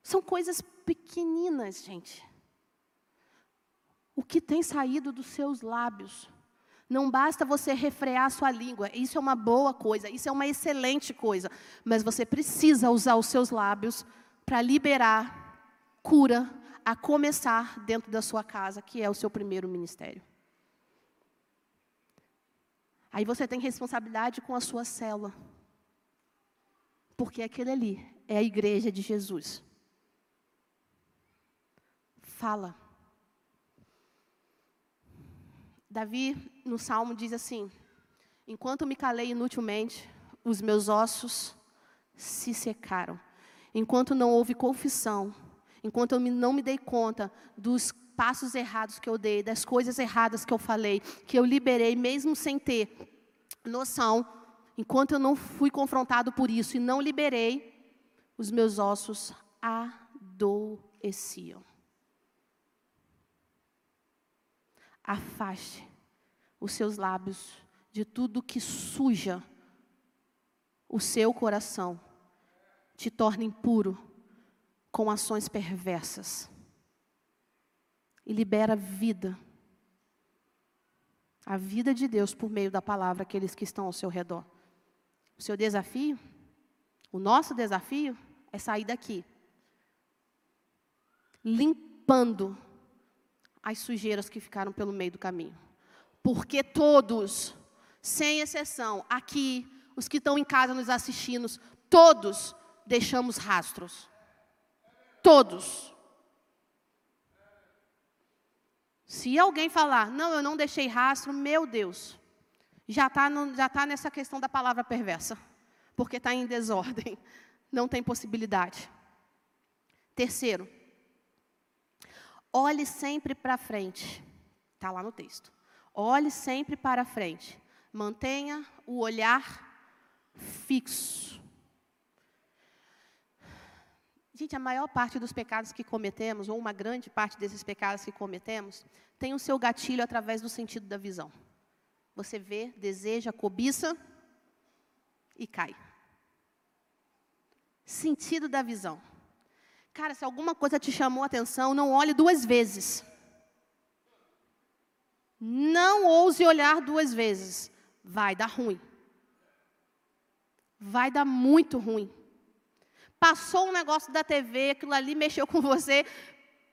São coisas pequeninas, gente o que tem saído dos seus lábios. Não basta você refrear sua língua, isso é uma boa coisa, isso é uma excelente coisa, mas você precisa usar os seus lábios para liberar cura, a começar dentro da sua casa, que é o seu primeiro ministério. Aí você tem responsabilidade com a sua célula, porque aquele ali é a igreja de Jesus. Fala. Davi, no Salmo, diz assim: Enquanto me calei inutilmente, os meus ossos se secaram. Enquanto não houve confissão, enquanto eu não me dei conta dos passos errados que eu dei, das coisas erradas que eu falei, que eu liberei, mesmo sem ter noção, enquanto eu não fui confrontado por isso e não liberei, os meus ossos adoeciam. afaste os seus lábios de tudo que suja o seu coração, te torna impuro com ações perversas. E libera vida. A vida de Deus por meio da palavra aqueles que estão ao seu redor. O seu desafio, o nosso desafio é sair daqui limpando as sujeiras que ficaram pelo meio do caminho. Porque todos, sem exceção, aqui, os que estão em casa nos assistindo, todos deixamos rastros. Todos. Se alguém falar, não, eu não deixei rastro, meu Deus, já está já tá nessa questão da palavra perversa, porque está em desordem, não tem possibilidade. Terceiro, Olhe sempre para frente. Está lá no texto. Olhe sempre para frente. Mantenha o olhar fixo. Gente, a maior parte dos pecados que cometemos, ou uma grande parte desses pecados que cometemos, tem o seu gatilho através do sentido da visão. Você vê, deseja, cobiça e cai. Sentido da visão. Cara, se alguma coisa te chamou a atenção, não olhe duas vezes. Não ouse olhar duas vezes. Vai dar ruim. Vai dar muito ruim. Passou um negócio da TV, aquilo ali mexeu com você,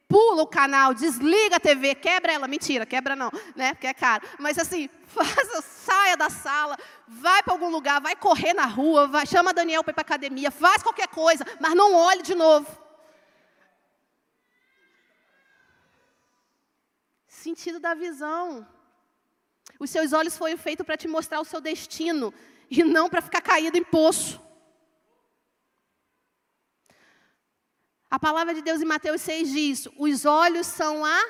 pula o canal, desliga a TV, quebra ela. Mentira, quebra não, né? Porque é caro. Mas assim, faça, saia da sala, vai para algum lugar, vai correr na rua, vai, chama Daniel para ir para academia, faz qualquer coisa, mas não olhe de novo. Sentido da visão. Os seus olhos foram feitos para te mostrar o seu destino e não para ficar caído em poço. A palavra de Deus em Mateus 6 diz: os olhos são a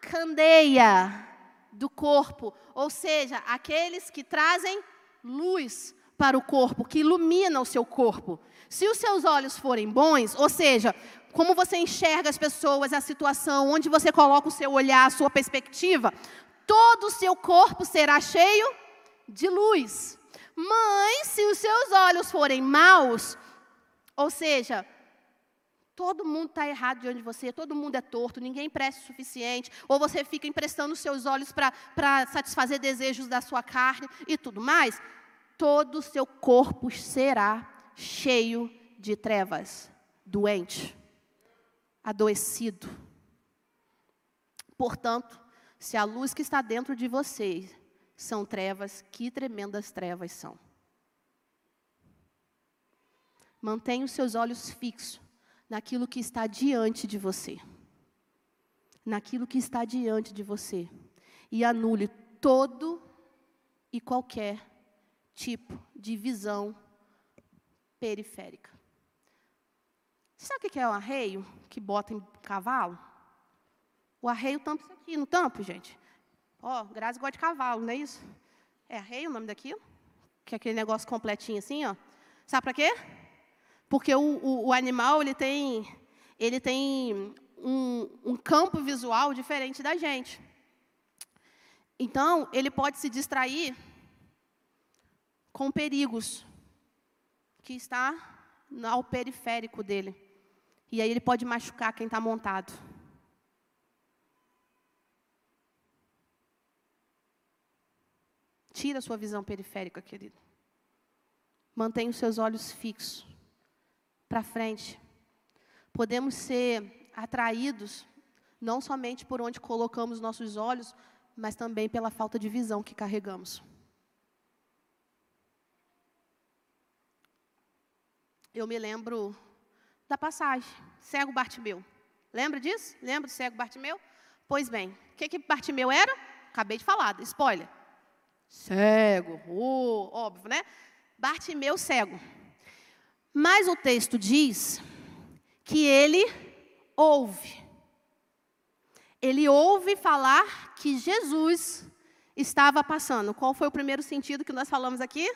candeia do corpo, ou seja, aqueles que trazem luz para o corpo, que ilumina o seu corpo. Se os seus olhos forem bons, ou seja, como você enxerga as pessoas, a situação, onde você coloca o seu olhar, a sua perspectiva, todo o seu corpo será cheio de luz. Mas se os seus olhos forem maus, ou seja, todo mundo está errado diante de você, todo mundo é torto, ninguém presta o suficiente, ou você fica emprestando seus olhos para satisfazer desejos da sua carne e tudo mais, todo o seu corpo será cheio de trevas, doente adoecido. Portanto, se a luz que está dentro de vocês são trevas, que tremendas trevas são. Mantenha os seus olhos fixos naquilo que está diante de você. Naquilo que está diante de você. E anule todo e qualquer tipo de visão periférica. Sabe o que é o arreio que bota em cavalo? O arreio tampa isso aqui, não tampa, gente? Ó, oh, Grazi gosta de cavalo, não é isso? É arreio o nome daquilo? Que é aquele negócio completinho assim, ó. Sabe para quê? Porque o, o, o, animal, ele tem, ele tem um, um campo visual diferente da gente. Então, ele pode se distrair com perigos que está ao periférico dele. E aí ele pode machucar quem está montado. Tira a sua visão periférica, querido. Mantenha os seus olhos fixos para frente. Podemos ser atraídos não somente por onde colocamos nossos olhos, mas também pela falta de visão que carregamos. Eu me lembro da passagem. Cego Bartimeu. Lembra disso? Lembra do cego Bartimeu? Pois bem, o que, que Bartimeu era? Acabei de falar, spoiler. Cego, oh, óbvio, né? Bartimeu cego. Mas o texto diz que ele ouve. Ele ouve falar que Jesus estava passando. Qual foi o primeiro sentido que nós falamos aqui?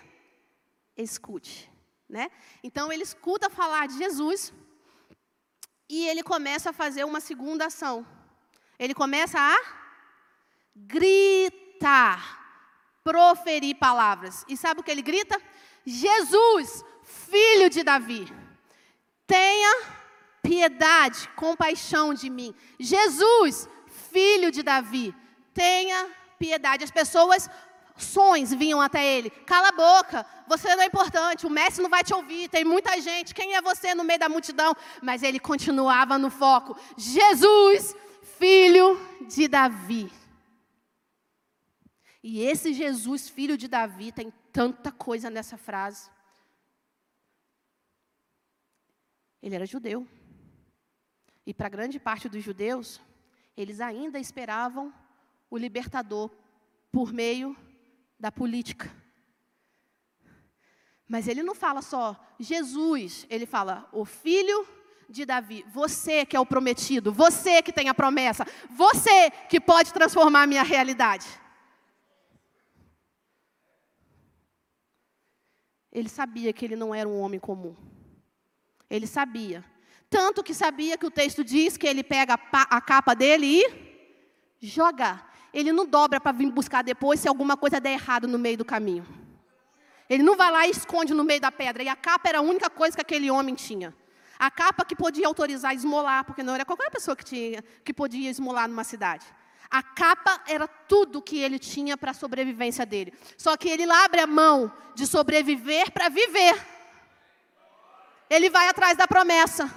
Escute. Né? Então ele escuta falar de Jesus e ele começa a fazer uma segunda ação. Ele começa a gritar, proferir palavras. E sabe o que ele grita? Jesus, filho de Davi, tenha piedade, compaixão de mim. Jesus, filho de Davi, tenha piedade. As pessoas Sons vinham até ele. Cala a boca, você não é importante, o mestre não vai te ouvir, tem muita gente. Quem é você no meio da multidão? Mas ele continuava no foco. Jesus, filho de Davi. E esse Jesus, filho de Davi, tem tanta coisa nessa frase. Ele era judeu. E para grande parte dos judeus, eles ainda esperavam o libertador por meio da política. Mas ele não fala só Jesus, ele fala o filho de Davi, você que é o prometido, você que tem a promessa, você que pode transformar a minha realidade. Ele sabia que ele não era um homem comum. Ele sabia. Tanto que sabia que o texto diz que ele pega a, capa dele e joga. Ele não dobra para vir buscar depois se alguma coisa der errado no meio do caminho. Ele não vai lá e esconde no meio da pedra. E a capa era a única coisa que aquele homem tinha. A capa que podia autorizar esmolar, porque não era qualquer pessoa que, tinha, que podia esmolar numa cidade. A capa era tudo que ele tinha para a sobrevivência dele. Só que ele abre a mão de sobreviver para viver. Ele vai atrás da promessa.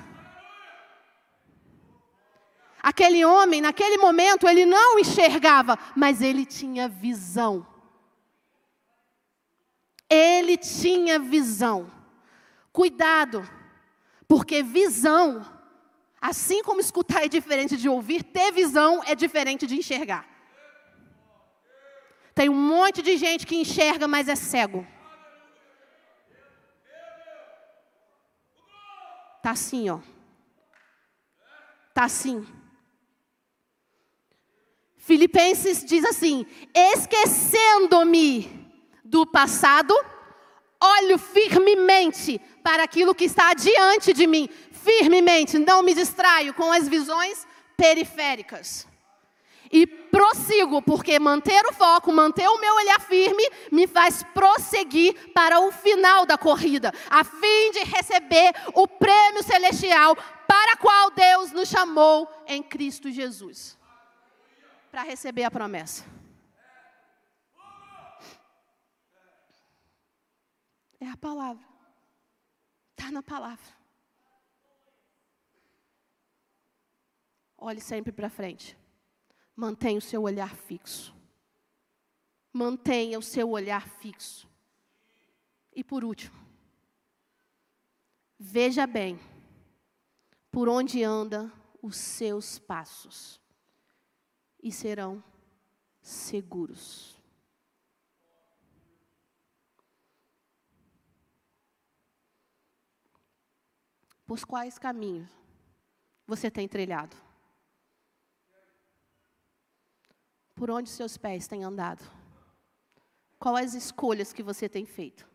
Aquele homem, naquele momento, ele não enxergava, mas ele tinha visão. Ele tinha visão. Cuidado, porque visão, assim como escutar é diferente de ouvir, ter visão é diferente de enxergar. Tem um monte de gente que enxerga, mas é cego. Tá assim, ó. Tá assim. Filipenses diz assim: esquecendo-me do passado, olho firmemente para aquilo que está diante de mim. Firmemente, não me distraio com as visões periféricas. E prossigo, porque manter o foco, manter o meu olhar firme, me faz prosseguir para o final da corrida, a fim de receber o prêmio celestial para qual Deus nos chamou em Cristo Jesus para receber a promessa. É a palavra. Está na palavra. Olhe sempre para frente. Mantenha o seu olhar fixo. Mantenha o seu olhar fixo. E por último, veja bem por onde anda os seus passos e serão seguros. Por quais caminhos você tem trilhado? Por onde seus pés têm andado? Quais as escolhas que você tem feito?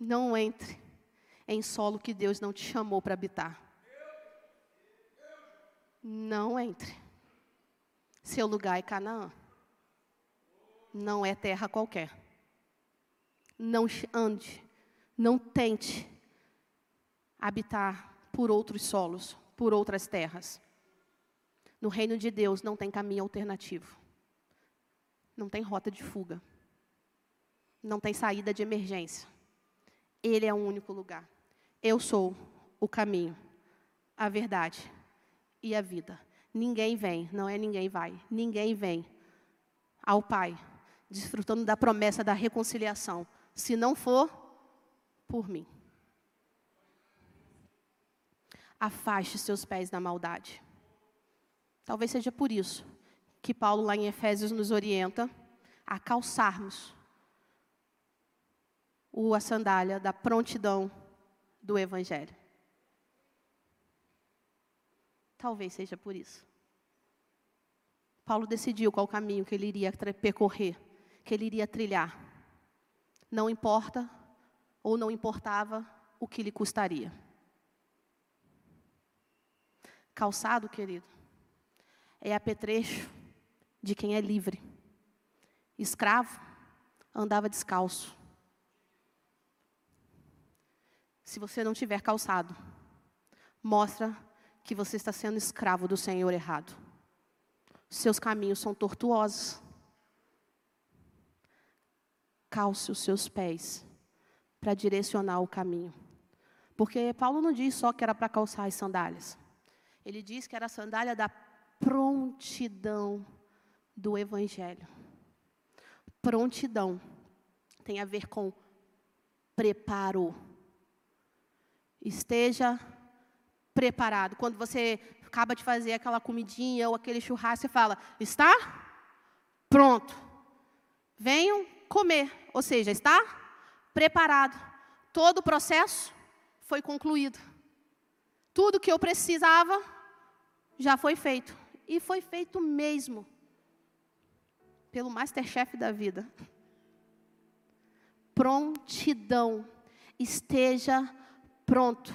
Não entre em solo que Deus não te chamou para habitar. Não entre. Seu lugar é Canaã. Não é terra qualquer. Não ande, não tente habitar por outros solos, por outras terras. No reino de Deus não tem caminho alternativo. Não tem rota de fuga. Não tem saída de emergência. Ele é o único lugar. Eu sou o caminho, a verdade e a vida. Ninguém vem, não é ninguém vai. Ninguém vem ao Pai desfrutando da promessa da reconciliação, se não for por mim. afaste seus pés da maldade. Talvez seja por isso que Paulo, lá em Efésios, nos orienta a calçarmos a sandália da prontidão do Evangelho. Talvez seja por isso. Paulo decidiu qual caminho que ele iria percorrer, que ele iria trilhar. Não importa ou não importava o que lhe custaria. Calçado, querido, é apetrecho de quem é livre. Escravo andava descalço. Se você não tiver calçado, mostra que você está sendo escravo do Senhor errado. Seus caminhos são tortuosos. Calce os seus pés para direcionar o caminho. Porque Paulo não diz só que era para calçar as sandálias. Ele diz que era a sandália da prontidão do Evangelho. Prontidão tem a ver com preparo. Esteja preparado. Quando você acaba de fazer aquela comidinha ou aquele churrasco, você fala: está pronto. Venham comer. Ou seja, está preparado. Todo o processo foi concluído. Tudo que eu precisava já foi feito. E foi feito mesmo. Pelo Masterchef da vida. Prontidão. Esteja pronto.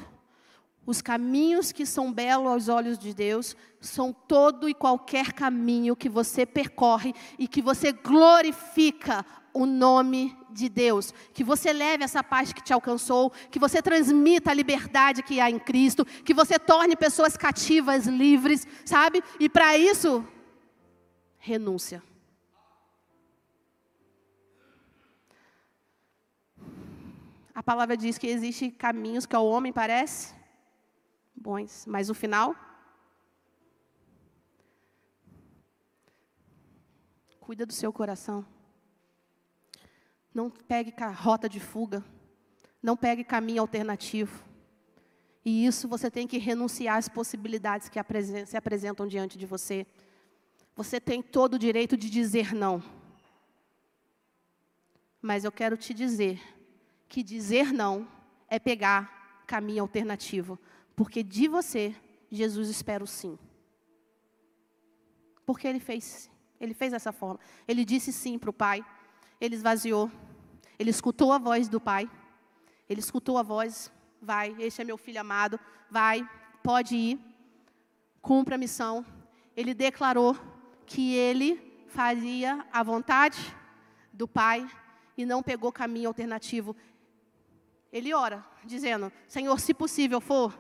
Os caminhos que são belos aos olhos de Deus são todo e qualquer caminho que você percorre e que você glorifica o nome de Deus. Que você leve essa paz que te alcançou, que você transmita a liberdade que há em Cristo, que você torne pessoas cativas livres, sabe? E para isso, renúncia. A palavra diz que existem caminhos que ao homem parece bons, mas o final cuida do seu coração. Não pegue rota de fuga. Não pegue caminho alternativo. E isso você tem que renunciar às possibilidades que se apresentam diante de você. Você tem todo o direito de dizer não. Mas eu quero te dizer que dizer não é pegar caminho alternativo. Porque de você, Jesus espera o sim. Porque ele fez, ele fez dessa forma. Ele disse sim para o Pai. Ele esvaziou. Ele escutou a voz do pai. Ele escutou a voz, vai, este é meu filho amado, vai, pode ir, cumpra a missão. Ele declarou que ele faria a vontade do pai e não pegou caminho alternativo. Ele ora, dizendo: Senhor, se possível for,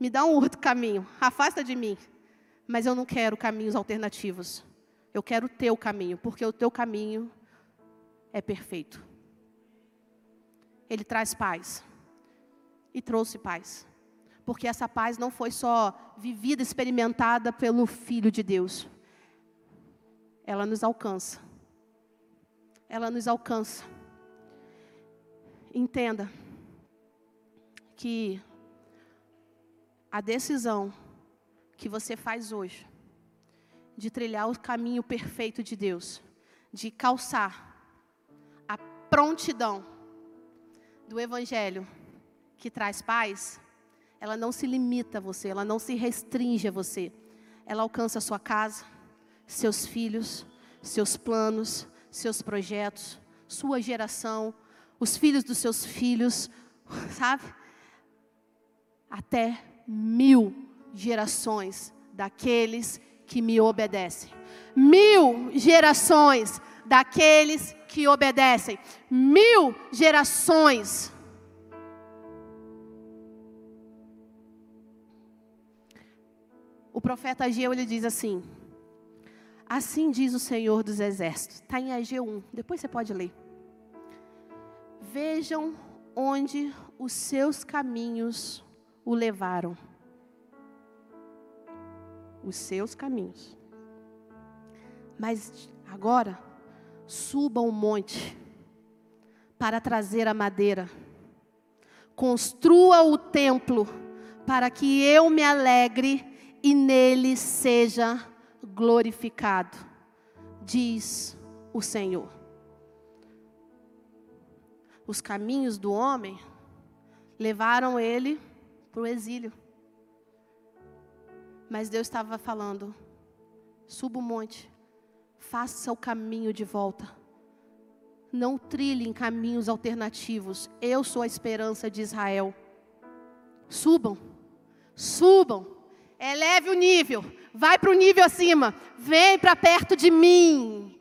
me dá um outro caminho, afasta de mim. Mas eu não quero caminhos alternativos. Eu quero o teu caminho, porque o teu caminho é perfeito. Ele traz paz. E trouxe paz. Porque essa paz não foi só vivida, experimentada pelo Filho de Deus. Ela nos alcança. Ela nos alcança. Entenda que a decisão que você faz hoje de trilhar o caminho perfeito de Deus, de calçar a prontidão do Evangelho que traz paz, ela não se limita a você, ela não se restringe a você. Ela alcança a sua casa, seus filhos, seus planos, seus projetos, sua geração, os filhos dos seus filhos, sabe? Até mil gerações daqueles que me obedecem. Mil gerações daqueles que obedecem. Mil gerações. O profeta Ageu ele diz assim: Assim diz o Senhor dos Exércitos. Está em Ageu 1. Depois você pode ler. Vejam onde os seus caminhos o levaram. Os seus caminhos. Mas agora suba um monte para trazer a madeira. Construa o templo para que eu me alegre e nele seja glorificado, diz o Senhor. Os caminhos do homem levaram ele para o exílio. Mas Deus estava falando: suba o monte, faça o caminho de volta. Não trilhem caminhos alternativos. Eu sou a esperança de Israel. Subam, subam, eleve o nível, vai para o nível acima, vem para perto de mim.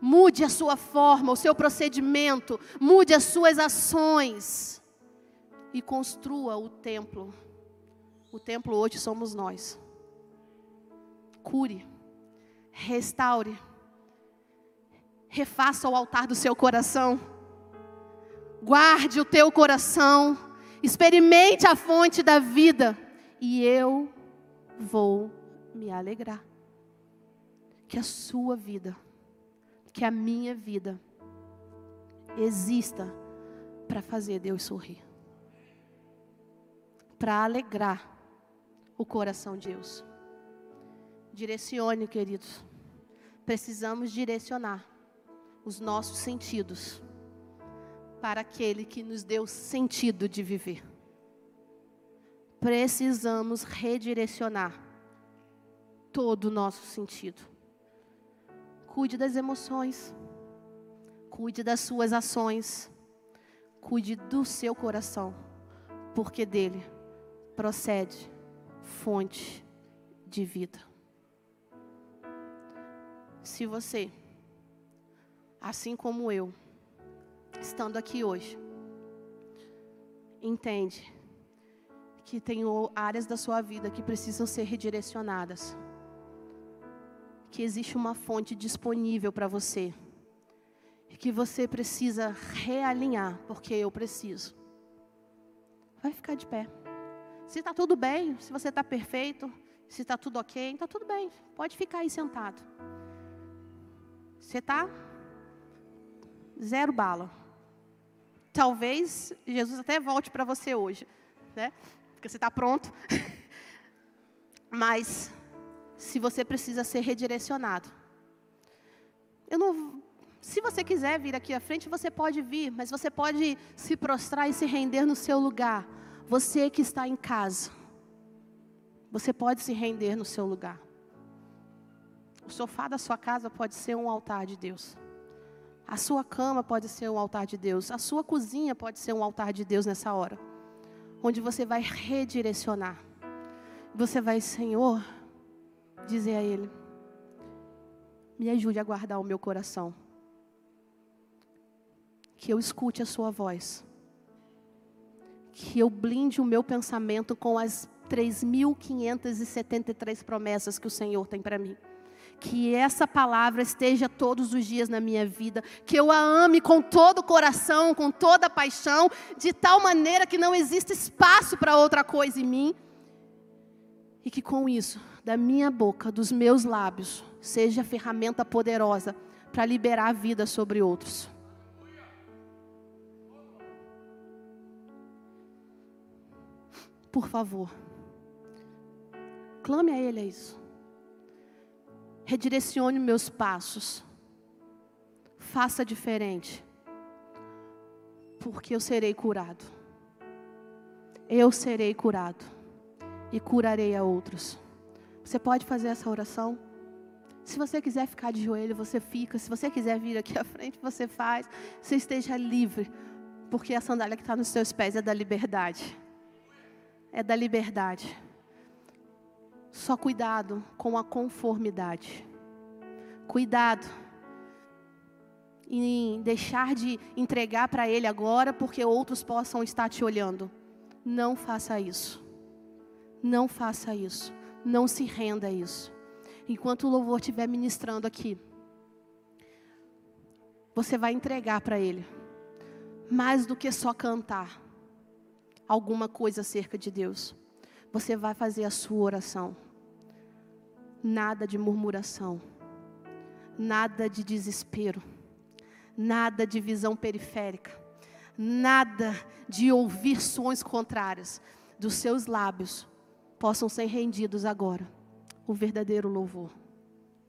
Mude a sua forma, o seu procedimento, mude as suas ações e construa o templo. O templo hoje somos nós cure, restaure, refaça o altar do seu coração, guarde o teu coração, experimente a fonte da vida, e eu vou me alegrar. Que a sua vida, que a minha vida, exista para fazer Deus sorrir, para alegrar o coração de Deus. Direcione, queridos. Precisamos direcionar os nossos sentidos para aquele que nos deu sentido de viver. Precisamos redirecionar todo o nosso sentido. Cuide das emoções, cuide das suas ações, cuide do seu coração. porque dele procede fonte de vida. Se você, assim como eu, estando aqui hoje, entende que tem áreas da sua vida que precisam ser redirecionadas, que existe uma fonte disponível para você, que você precisa realinhar, porque eu preciso. Vai ficar de pé. Se está tudo bem, se você está perfeito, se está tudo ok, está tudo bem. Pode ficar aí sentado. Você está zero bala. Talvez Jesus até volte para você hoje, né? Porque você está pronto. Mas se você precisa ser redirecionado, eu não. Se você quiser vir aqui à frente, você pode vir, mas você pode se prostrar e se render no seu lugar. Você que está em casa, você pode se render no seu lugar. O sofá da sua casa pode ser um altar de Deus. A sua cama pode ser um altar de Deus. A sua cozinha pode ser um altar de Deus nessa hora. Onde você vai redirecionar. Você vai, Senhor, dizer a Ele: Me ajude a guardar o meu coração. Que eu escute a Sua voz. Que eu blinde o meu pensamento com as 3.573 promessas que o Senhor tem para mim que essa palavra esteja todos os dias na minha vida, que eu a ame com todo o coração, com toda a paixão, de tal maneira que não exista espaço para outra coisa em mim. E que com isso, da minha boca, dos meus lábios, seja ferramenta poderosa para liberar a vida sobre outros. Por favor, clame a Ele é isso redirecione meus passos, faça diferente, porque eu serei curado. Eu serei curado e curarei a outros. Você pode fazer essa oração? Se você quiser ficar de joelho, você fica. Se você quiser vir aqui à frente, você faz. Você esteja livre, porque a sandália que está nos seus pés é da liberdade. É da liberdade. Só cuidado com a conformidade. Cuidado em deixar de entregar para Ele agora porque outros possam estar te olhando. Não faça isso. Não faça isso. Não se renda a isso. Enquanto o louvor estiver ministrando aqui, você vai entregar para Ele mais do que só cantar alguma coisa acerca de Deus. Você vai fazer a sua oração nada de murmuração, nada de desespero, nada de visão periférica, nada de ouvir sons contrários. Dos seus lábios possam ser rendidos agora o verdadeiro louvor.